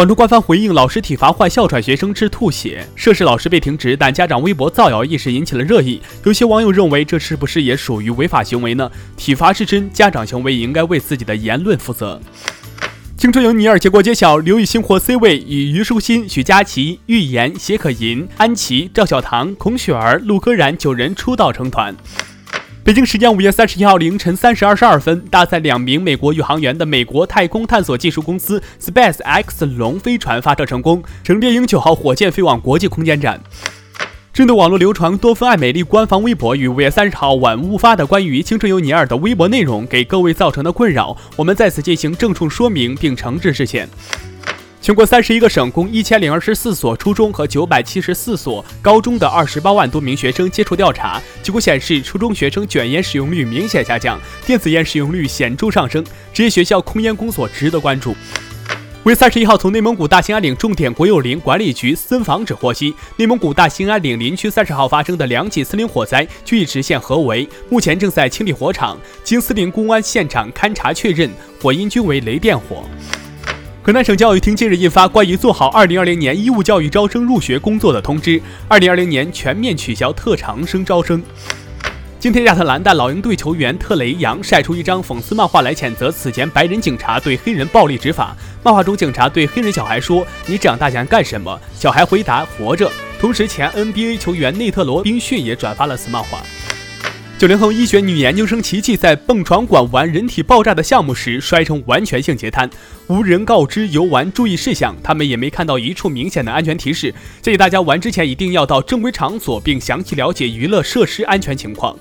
广州官方回应：老师体罚患哮喘学生致吐血，涉事老师被停职，但家长微博造谣一事引起了热议。有些网友认为，这是不是也属于违法行为呢？体罚是真，家长行为也应该为自己的言论负责。青春有你二结果揭晓，刘雨欣获 C 位，与虞书欣、许佳琪、喻言、谢可寅、安琪、赵小棠、孔雪儿、陆柯然九人出道成团。北京时间五月三十一号凌晨三时二十二分，搭载两名美国宇航员的美国太空探索技术公司 Space X 龙飞船发射成功，乘猎鹰九号火箭飞往国际空间站。针对网络流传多芬爱美丽官方微博于五月三十号晚误发的关于《青春有你二》的微博内容给各位造成的困扰，我们在此进行郑重说明并诚挚致歉。全国三十一个省共一千零二十四所初中和九百七十四所高中的二十八万多名学生接触调查结果显示，初中学生卷烟使用率明显下降，电子烟使用率显著上升，职业学校控烟工作值得关注。为三十一号，从内蒙古大兴安岭重点国有林管理局森防指获悉，内蒙古大兴安岭林区三十号发生的两起森林火灾均已实现合围，目前正在清理火场。经森林公安现场勘查确认，火因均为雷电火。河南省教育厅近日印发关于做好2020年义务教育招生入学工作的通知，2020年全面取消特长生招生。今天，亚特兰大老鹰队球员特雷杨晒出一张讽刺漫画来谴责此前白人警察对黑人暴力执法。漫画中，警察对黑人小孩说：“你长大想干什么？”小孩回答：“活着。”同时，前 NBA 球员内特罗宾逊也转发了此漫画。九零后医学女研究生琪琪在蹦床馆玩人体爆炸的项目时摔成完全性截瘫，无人告知游玩注意事项，他们也没看到一处明显的安全提示。建议大家玩之前一定要到正规场所，并详细了解娱乐设施安全情况。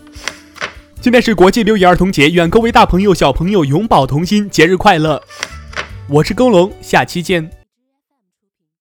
今天是国际六一儿童节，愿各位大朋友小朋友永葆童心，节日快乐！我是耕龙，下期见。